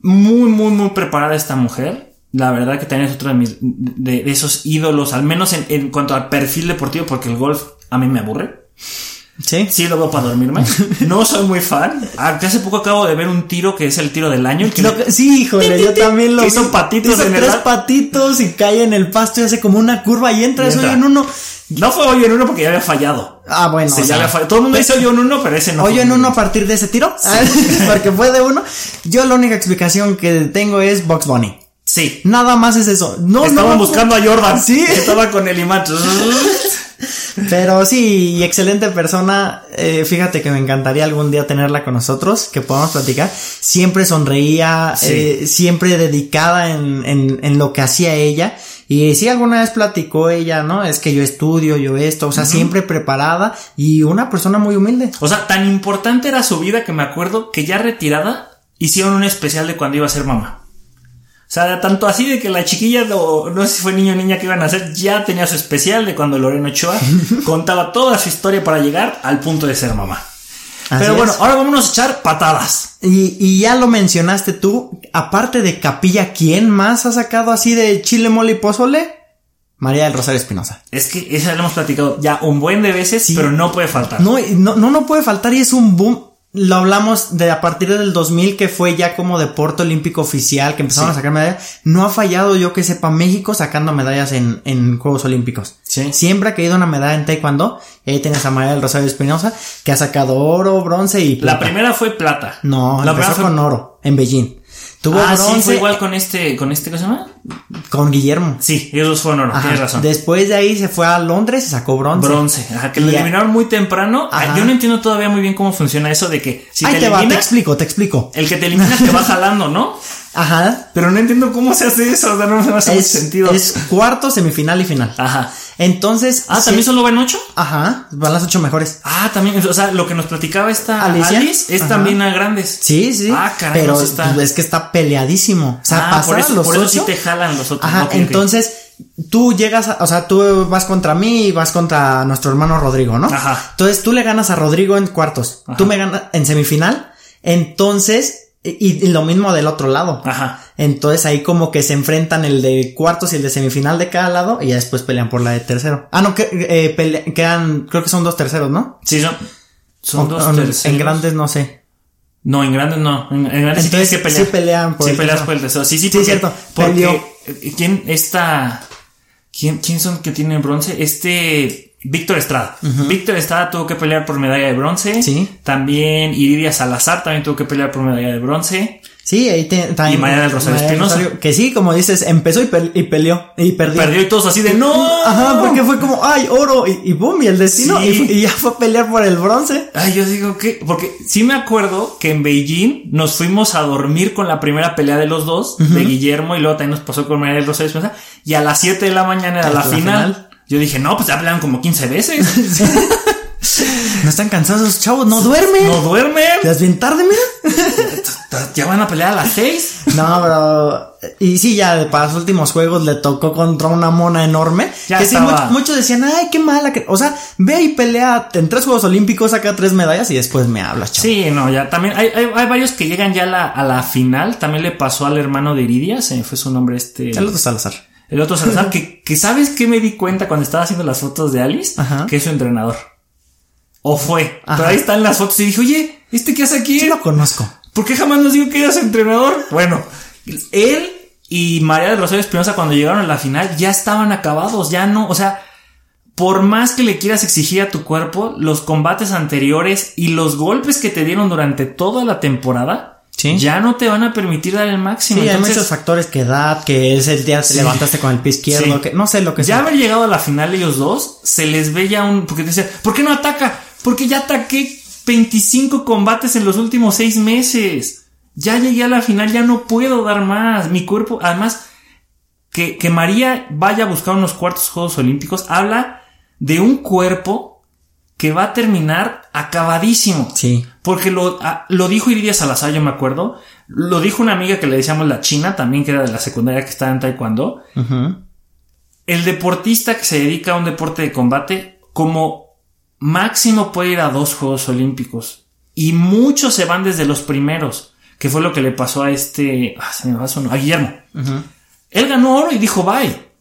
muy, muy, muy preparada esta mujer. La verdad que también es otro de, mis, de, esos ídolos, al menos en, en, cuanto al perfil deportivo, porque el golf a mí me aburre. Sí. Sí, lo veo para dormirme. No soy muy fan. hace poco acabo de ver un tiro que es el tiro del año. sí, híjole, yo también lo vi. Son patitos en tres patitos y cae en el pasto y hace como una curva y entra, eso en uno. No fue hoyo en uno porque ya había fallado. Ah, bueno. Sí, ya había fallado. Todo el mundo dice hoyo en uno, pero ese no. Hoyo en uno a partir de ese tiro. porque fue de uno. Yo la única explicación que tengo es Box Bunny. Sí. Nada más es eso. No, Estaban buscando a Jordan. Sí. Estaba con el imán. Pero sí, excelente persona. Eh, fíjate que me encantaría algún día tenerla con nosotros, que podamos platicar. Siempre sonreía, eh, siempre dedicada en, en, en, lo que hacía ella. Y sí, alguna vez platicó ella, ¿no? Es que yo estudio, yo esto, o sea, siempre preparada y una persona muy humilde. O sea, tan importante era su vida que me acuerdo que ya retirada hicieron un especial de cuando iba a ser mamá. O sea, tanto así de que la chiquilla, no, no sé si fue niño o niña que iban a hacer, ya tenía su especial de cuando Lorena Ochoa contaba toda su historia para llegar al punto de ser mamá. Pero bueno, ahora vámonos a echar patadas. Y, y, ya lo mencionaste tú, aparte de Capilla, ¿quién más ha sacado así de chile, mole y pozole? María del Rosario Espinosa. Es que esa la hemos platicado ya un buen de veces, pero no puede faltar. No, no, no, no puede faltar y es un boom lo hablamos de a partir del 2000 que fue ya como deporte olímpico oficial que empezaron a sacar medallas. No ha fallado yo que sepa México sacando medallas en, en Juegos Olímpicos. Sí. Siempre ha caído una medalla en Taekwondo. Y ahí tienes a María del Rosario Espinosa que ha sacado oro, bronce y plata. La primera fue plata. No, la empezó fue... con oro en Beijing. Tuvo ah, sí, fue igual con este, con este, ¿cómo se llama? Con Guillermo. Sí, ellos dos fueron oro, tienes razón. Después de ahí se fue a Londres y sacó bronce. Bronce, ajá, que lo eliminaron muy temprano. Ah, yo no entiendo todavía muy bien cómo funciona eso de que si te, te va, te explico, te explico. El que te elimina te va jalando, ¿no? Ajá. Pero no entiendo cómo se hace eso, o sea, no me hace mucho sentido. Es cuarto, semifinal y final. Ajá. Entonces. Ah, ¿también solo van ocho? Ajá, van las ocho mejores. Ah, también, o sea, lo que nos platicaba esta Alice es también a grandes. Sí, sí. Ah, caray, pero está... es que está peleadísimo. O sea, ah, por eso, los por eso sí te jalan los otros. Ajá, entonces. Tú llegas, a, o sea, tú vas contra mí y vas contra nuestro hermano Rodrigo, ¿no? Ajá. Entonces tú le ganas a Rodrigo en cuartos. Tú me ganas en semifinal. Entonces y, lo mismo del otro lado. Ajá. Entonces ahí como que se enfrentan el de cuartos y el de semifinal de cada lado y ya después pelean por la de tercero. Ah, no, que, eh, quedan, creo que son dos terceros, ¿no? Sí, son, son dos terceros. En grandes no sé. No, en grandes no. En, grandes Entonces, sí, pelean. Sí pelean por sí el peleas por el deseo. Sí, sí, sí, cierto. Porque, ¿quién está? ¿Quién, ¿Quién son que tienen bronce? Este Víctor Estrada. Víctor Estrada tuvo que pelear por medalla de bronce. Sí. También Iridia Salazar también tuvo que pelear por medalla de bronce. Sí, ahí también. Y María del Rosario Espinosa. Que sí, como dices, empezó y, peleó. Y perdió. Perdió y todos así de no. Ajá, porque fue como, ay, oro. Y, y boom, y el destino. Y, ya fue a pelear por el bronce. Ay, yo digo que. Porque sí me acuerdo que en Beijing nos fuimos a dormir con la primera pelea de los dos, de Guillermo, y luego también nos pasó con María del Rosario Espinosa. Y a las 7 de la mañana era la, final. Yo dije, no, pues ya pelearon como 15 veces. no están cansados esos chavos, no duermen. No duermen. Ya es bien tarde, mira. ya van a pelear a las 6. No, pero. Y sí, ya para los últimos juegos le tocó contra una mona enorme. Ya que sí, muchos, decían, ay, qué mala. Que... O sea, ve y pelea en tres Juegos Olímpicos, saca tres medallas y después me hablas, chaval. Sí, no, ya también hay, hay, varios que llegan ya a la, a la, final. También le pasó al hermano de Iridia, se fue su nombre este. El otro Salazar. El otro Salazar, que, que sabes que me di cuenta cuando estaba haciendo las fotos de Alice, que es su entrenador. O fue. Pero ahí están las fotos y dije, oye, ¿este qué hace aquí? Sí lo conozco. ¿Por qué jamás nos dijo que eras entrenador? Bueno, él y María del Rosario Espinosa cuando llegaron a la final ya estaban acabados, ya no, o sea, por más que le quieras exigir a tu cuerpo, los combates anteriores y los golpes que te dieron durante toda la temporada, ya no te van a permitir dar el máximo. Sí, hay muchos factores que edad, que es el día te levantaste con el pie izquierdo, que no sé lo que Ya haber llegado a la final ellos dos, se les ve ya un... Porque te dicen, ¿por qué no ataca? Porque ya ataqué 25 combates en los últimos 6 meses. Ya llegué a la final, ya no puedo dar más. Mi cuerpo, además, que, que María vaya a buscar unos cuartos Juegos Olímpicos, habla de un cuerpo que va a terminar acabadísimo. Sí. Porque lo, ah, lo dijo Iridia Salazar, yo me acuerdo. Lo dijo una amiga que le decíamos la China, también que era de la secundaria que estaba en Taekwondo. El deportista que se dedica a un deporte de combate, como máximo puede ir a dos Juegos Olímpicos. Y muchos se van desde los primeros, que fue lo que le pasó a este, ah, se me va a, a Guillermo. Él ganó oro y dijo bye.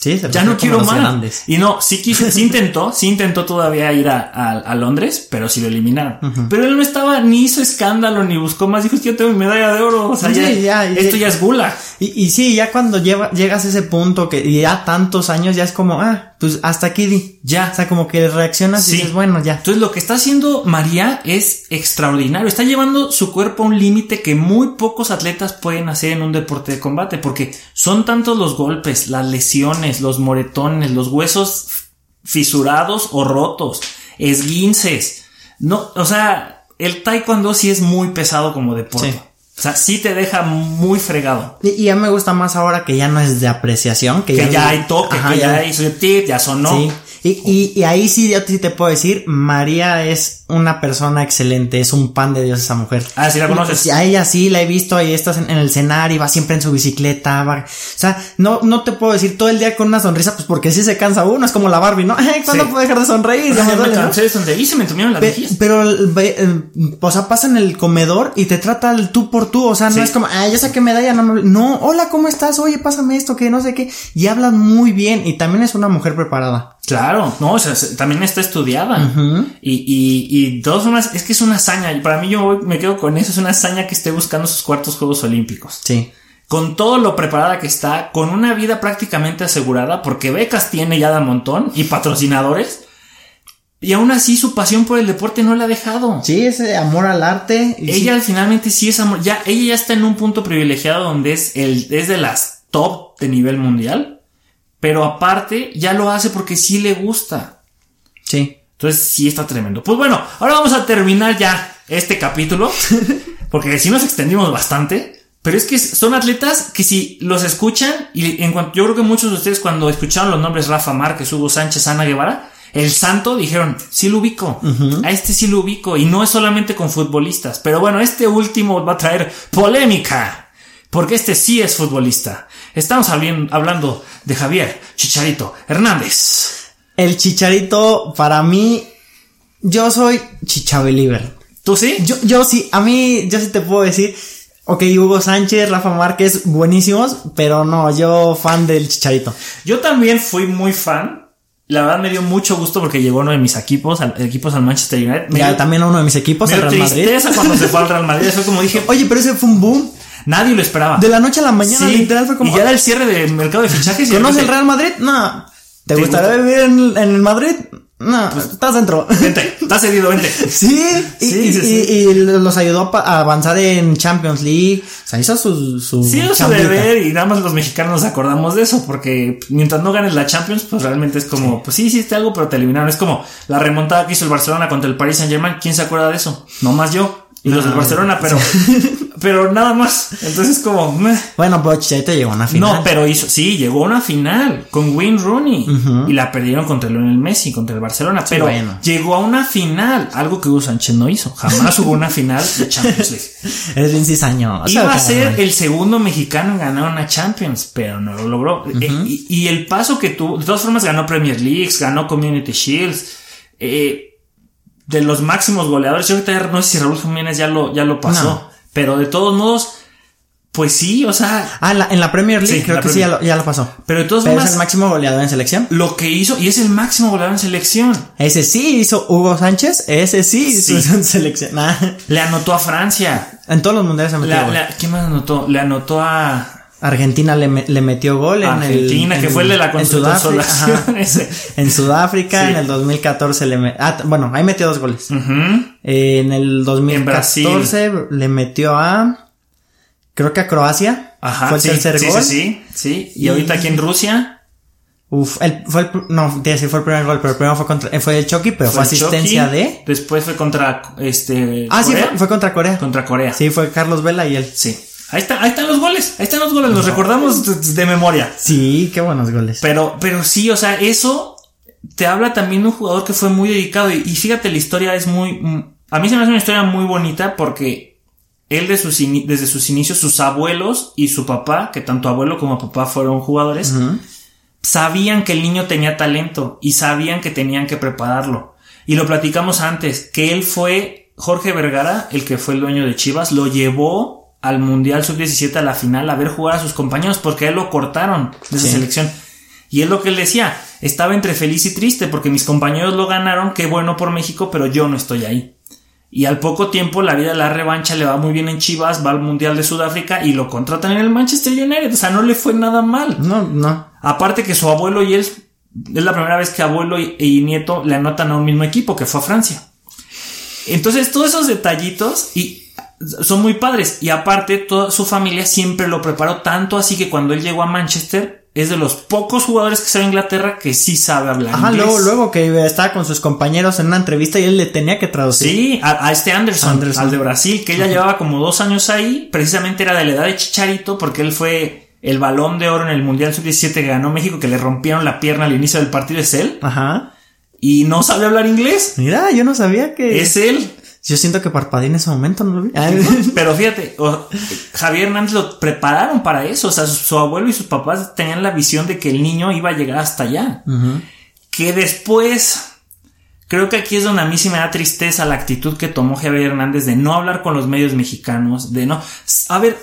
Sí, ya no quiero más. Y no, sí quiso, sí intentó, sí intentó todavía ir a, a, Londres, pero sí lo eliminaron. Pero él no estaba, ni hizo escándalo, ni buscó más. Dijo, yo tengo mi medalla de oro. O sea, ya, esto ya es gula. Y, y sí, ya cuando llegas a ese punto que ya tantos años, ya es como, ah, pues hasta aquí di. Ya. O sea, como que reaccionas y dices, bueno, ya. Entonces lo que está haciendo María es extraordinario. Está llevando su cuerpo a un límite que muy pocos atletas pueden hacer en un deporte de combate, porque son tantos los golpes, las lesiones, los moretones, los huesos fisurados o rotos, esguinces. No, o sea, el taekwondo sí es muy pesado como deporte. O sea, sí te deja muy fregado. Y, ya me gusta más ahora que ya no es de apreciación, que, ya, hay toque, que ya, hay tip, ya sonó. Sí. Y, y, ahí sí, yo sí te puedo decir, María es una persona excelente, es un pan de Dios esa mujer. Ah, sí la conoces. a ella sí la he visto, ahí estás en, el cenar y va siempre en su bicicleta, va, o sea, no, no te puedo decir todo el día con una sonrisa, pues porque sí se cansa uno, es como la Barbie, ¿no? ¿Cuándo puedo dejar de sonreír? Ya me, me cansé de sonreír, se me entumieron las mejillas. Pero, eh, o sea, pasa en el comedor y te trata el tú por tú, o sea, no es como, ah, ya saqué medalla, no me... No, hola, ¿cómo estás? Oye, pásame esto, que no sé qué. Y hablan muy bien y también es una mujer preparada. Claro, no, o sea, también está estudiada. Y, y, y todas unas, es que es una hazaña. Para mí yo me quedo con eso, es una hazaña que esté buscando sus cuartos Juegos Olímpicos. Sí. Con todo lo preparada que está, con una vida prácticamente asegurada, porque becas tiene ya de montón y patrocinadores. Y aún así su pasión por el deporte no la ha dejado. Sí, ese amor al arte. Ella finalmente sí es amor. Ya, ella ya está en un punto privilegiado donde es el, es de las top de nivel mundial. Pero aparte, ya lo hace porque sí le gusta. Sí. Entonces sí está tremendo. Pues bueno, ahora vamos a terminar ya este capítulo. Porque sí nos extendimos bastante. Pero es que son atletas que si los escuchan, y en cuanto, yo creo que muchos de ustedes cuando escucharon los nombres Rafa Márquez, Hugo Sánchez, Ana Guevara, el santo dijeron, sí lo ubico, a este sí lo ubico, y no es solamente con futbolistas, pero bueno, este último va a traer polémica, porque este sí es futbolista. Estamos hablando de Javier Chicharito Hernández. El Chicharito, para mí, yo soy Chichabeliever. ¿Tú sí? Yo, yo sí, a mí, yo sí te puedo decir, ok, Hugo Sánchez, Rafa Márquez, buenísimos, pero no, yo fan del Chicharito. Yo también fui muy fan, la verdad me dio mucho gusto porque llegó uno de mis equipos, al, equipos al Manchester United. Me ya, dio, también uno de mis equipos, me al Real Madrid. tristeza cuando se fue al Real Madrid. Fue como dije, Oye, pero ese fue un boom. nadie lo esperaba. De la noche a la mañana, Sí, literal, fue como. Y ya era el cierre del mercado de fichajes. y ¿Conoces de el Real Madrid? No. ¿Te, ¿Te gustaría gusta? vivir en, en el Madrid? No, estás dentro. Vente, estás cedido, vente. Sí, y, Sí, y- sí, y- los ayudó a avanzar en Champions League. O sea, hizo su, su Sí, es su deber y nada más los mexicanos nos acordamos de eso porque mientras no ganes la Champions, pues realmente es como, pues sí, hiciste algo, pero te eliminaron. Es como la remontada que hizo el Barcelona contra el Paris Saint Germain. ¿Quién se acuerda de eso? No más yo. Y los del Barcelona, pero, pero nada más. Entonces es como, meh. Bueno, pero Chicharito llegó a una final. no, pero hizo, sí, llegó a una final con Wayne Rooney y la perdieron contra Lionel Messi, contra el Barcelona, pero bueno. llegó a una final, algo que Hugo Sánchez no hizo. Jamás hubo una final de Champions League. Eres bien cizañoso. Iba a ser el segundo mexicano en ganar una Champions, pero no lo logró. Eh, y, y el paso que tuvo, de todas formas ganó Premier Leagues, ganó Community Shields, eh, de los máximos goleadores. Yo ahorita no sé si Raúl Jiménez ya lo, ya lo pasó, No. Pero de todos modos, pues sí, o sea, Ah, en la, en la Premier League Sí, creo que sí, ya lo, ya lo pasó. pero de todas Pero es el máximo goleador en selección. lo que hizo, y es el máximo goleador en selección, Ese sí hizo Hugo Sánchez. Ese sí hizo Sí. en selección. Ah, le anotó a Francia. en todos los mundiales se metió. La- la- ¿Quién más anotó? Le anotó a Argentina le, me- le metió gol en Argentina, el, que en- fue el de la en Sudáfrica. consolación. En Sudáfrica, Sí. en el 2014 le metió. Ah, bueno, ahí metió dos goles. Eh, en el 2014 le metió a. Creo que a Croacia. Ajá, Fue el sí, tercer sí, gol. Sí, sí, sí. Y, Y- ahorita aquí en Rusia. Uf, el, fue el, no, sí, fue el primer gol, pero el primero fue contra, eh, fue el Chucky, pero fue, asistencia Chucky, de. Después fue contra este. Ah, sí, fue, fue contra Corea. Contra Corea. Sí. Sí, fue Carlos Vela y él. Ahí, está, ahí están los goles. Ahí están los goles. Los recordamos de, de memoria. Sí, qué buenos goles. Pero, pero sí, o sea, eso te habla también de un jugador que fue muy dedicado. Y, y fíjate, la historia es muy. mm, A mí se me hace una historia muy bonita porque él de sus ini- desde sus inicios, sus abuelos y su papá, que tanto abuelo como papá fueron jugadores, sabían que el niño tenía talento y sabían que tenían que prepararlo. Y lo platicamos antes, que él fue Jorge Vergara, el que fue el dueño de Chivas, lo llevó al Mundial Sub-17 a la final a ver jugar a sus compañeros porque a él lo cortaron de esa Sí. selección. Y es lo que él decía, estaba entre feliz y triste porque mis compañeros lo ganaron, qué bueno por México, pero yo no estoy ahí. Y al poco tiempo la vida de la revancha le va muy bien en Chivas, va al Mundial de Sudáfrica y lo contratan en el Manchester United, o sea, no le fue nada mal. No, no. Aparte que su abuelo y él es la primera vez que abuelo y, y nieto le anotan a un mismo equipo, que fue a Francia. Entonces, todos esos detallitos y son muy padres. Y aparte, toda su familia siempre lo preparó tanto así que cuando él llegó a Manchester, es de los pocos jugadores que sabe Inglaterra que sí sabe hablar Ajá, inglés. luego, luego que estaba con sus compañeros en una entrevista y él le tenía que traducir. Sí, a, a este Anderson, Anderson. al de Brasil, que ella llevaba como dos años ahí, precisamente era de la edad de Chicharito, porque él fue el balón de oro en el Mundial Sub-17 que ganó México, que le rompieron la pierna al inicio del partido, es él, Ajá. y no sabe hablar inglés, Mira, yo no sabía que. es él. Yo siento que parpadeé en ese momento, no lo vi. Pero fíjate, o- Javier Hernández lo prepararon para eso, o sea, su, su abuelo y sus papás tenían la visión de que el niño iba a llegar hasta allá. Que después creo que aquí es donde a mí sí me da tristeza la actitud que tomó Javier Hernández de no hablar con los medios mexicanos, de no... A ver,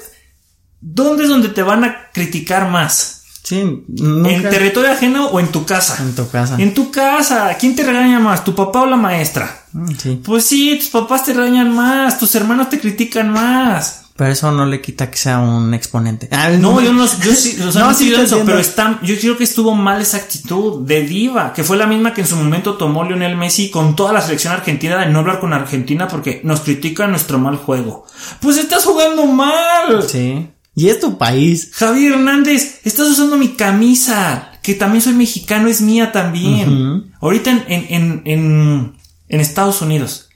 ¿dónde es donde te van a criticar más? Sí, ¿En nunca. territorio ajeno o en tu casa? En tu casa. En tu casa, ¿quién te regaña más? ¿Tu papá o la maestra? Mm, Sí. Pues sí, tus papás te regañan más, tus hermanos te critican más. Pero eso no le quita que sea un exponente. Ah, No, yo no, yo sí, o sea, No, no, sí eso, pero está, yo creo que estuvo mal esa actitud de diva, que fue la misma que en su momento tomó Lionel Messi con toda la selección argentina de no hablar con Argentina porque nos critica nuestro mal juego. Pues estás jugando mal. Sí. Y es tu país. Javier Hernández, estás usando mi camisa, que también soy mexicano, es mía también. Ahorita en, en, en, en, Estados Unidos.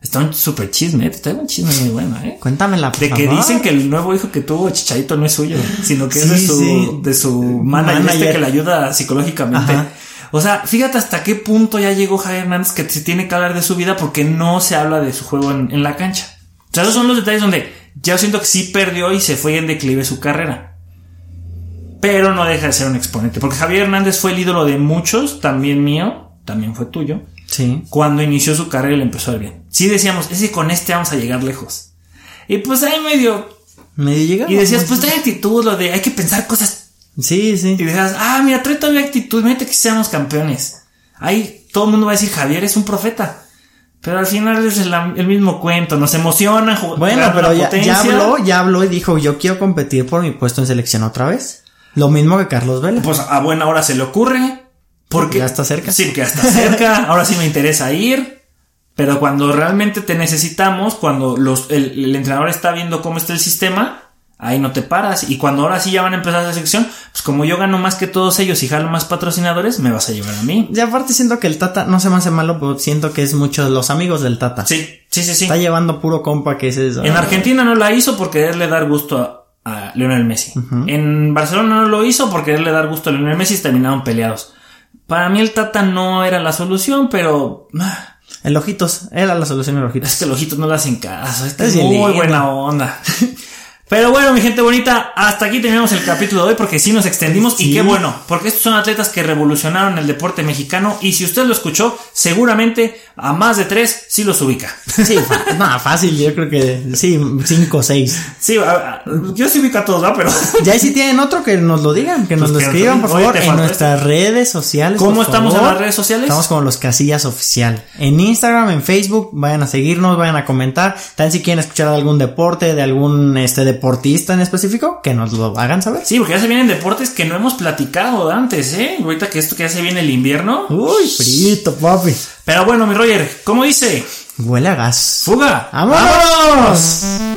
Está un super chisme, te traigo un chisme muy bueno, eh. Cuéntamela, por De que favor. dicen que el nuevo hijo que tuvo Chicharito no es suyo, sino que es de su, sí. de su manager, Manager. este que le ayuda psicológicamente. Ajá. O sea, fíjate hasta qué punto ya llegó Javier Hernández que se tiene que hablar de su vida porque no se habla de su juego en, en la cancha. O sea, esos son los detalles donde ya siento que sí perdió y se fue en declive su carrera. Pero no deja de ser un exponente. Porque Javier Hernández fue el ídolo de muchos, también mío, también fue tuyo Sí. cuando inició su carrera y le empezó a ir bien. Sí decíamos, es que con este vamos a llegar lejos. Y pues ahí medio... Medio llega. Y decías, pues trae actitud, lo de hay que pensar cosas. Sí, sí. Y decías, ah, mira, trae todavía actitud, mete que seamos campeones. ahí todo el mundo va a decir, Javier es un profeta. Pero al final es el, mismo cuento, nos emociona. Bueno, pero ya, ya, habló, ya habló y dijo, yo quiero competir por mi puesto en selección otra vez. Lo mismo que Carlos Vela. Pues a buena hora se le ocurre. Porque ya está cerca. Sí, que ya está cerca. ahora sí me interesa ir. Pero cuando realmente te necesitamos, cuando los, el entrenador está viendo cómo está el sistema, ahí no te paras. Y cuando ahora sí ya van a empezar la sección, pues como yo gano más que todos ellos y jalo más patrocinadores, me vas a llevar a mí. Y aparte siento que el Tata no se me hace malo, pero siento que es mucho de los amigos del Tata. Sí, sí, sí, sí. Está llevando puro compa que es eso. En Argentina no la hizo por quererle dar gusto a, Lionel Messi. En Barcelona no lo hizo por quererle dar gusto a Lionel Messi y terminaron peleados. Para mí el Tata no era la solución, pero... Ah. El Ojitos, era la solución el Ojitos. Es que el Ojitos no le hacen caso. es muy buena onda. Pero bueno, mi gente bonita, hasta aquí terminamos el capítulo de hoy porque sí nos extendimos y qué bueno, porque estos son atletas que revolucionaron el deporte mexicano y si usted lo escuchó, seguramente a más de tres sí los ubica. Sí, no, fácil, yo creo que sí, cinco o seis. Sí, yo sí ubico a todos, ¿no? Pero... Ya si tienen otro que nos lo digan, que nos pues lo escriban, por favor, en nuestras este. redes sociales. ¿Cómo estamos en las redes sociales? Estamos como los casillas oficial. En Instagram, en Facebook, vayan a seguirnos, vayan a comentar. También si quieren escuchar algún deporte, de algún este deportista en específico, que nos lo hagan saber. Sí, porque ya se vienen deportes que no hemos platicado antes, ¿eh? Ahorita que esto que ya se viene el invierno. Uy, frito, papi. Pero bueno, mi Roger, ¿cómo dice? Huele a gas. ¡Fuga! ¡Vámonos!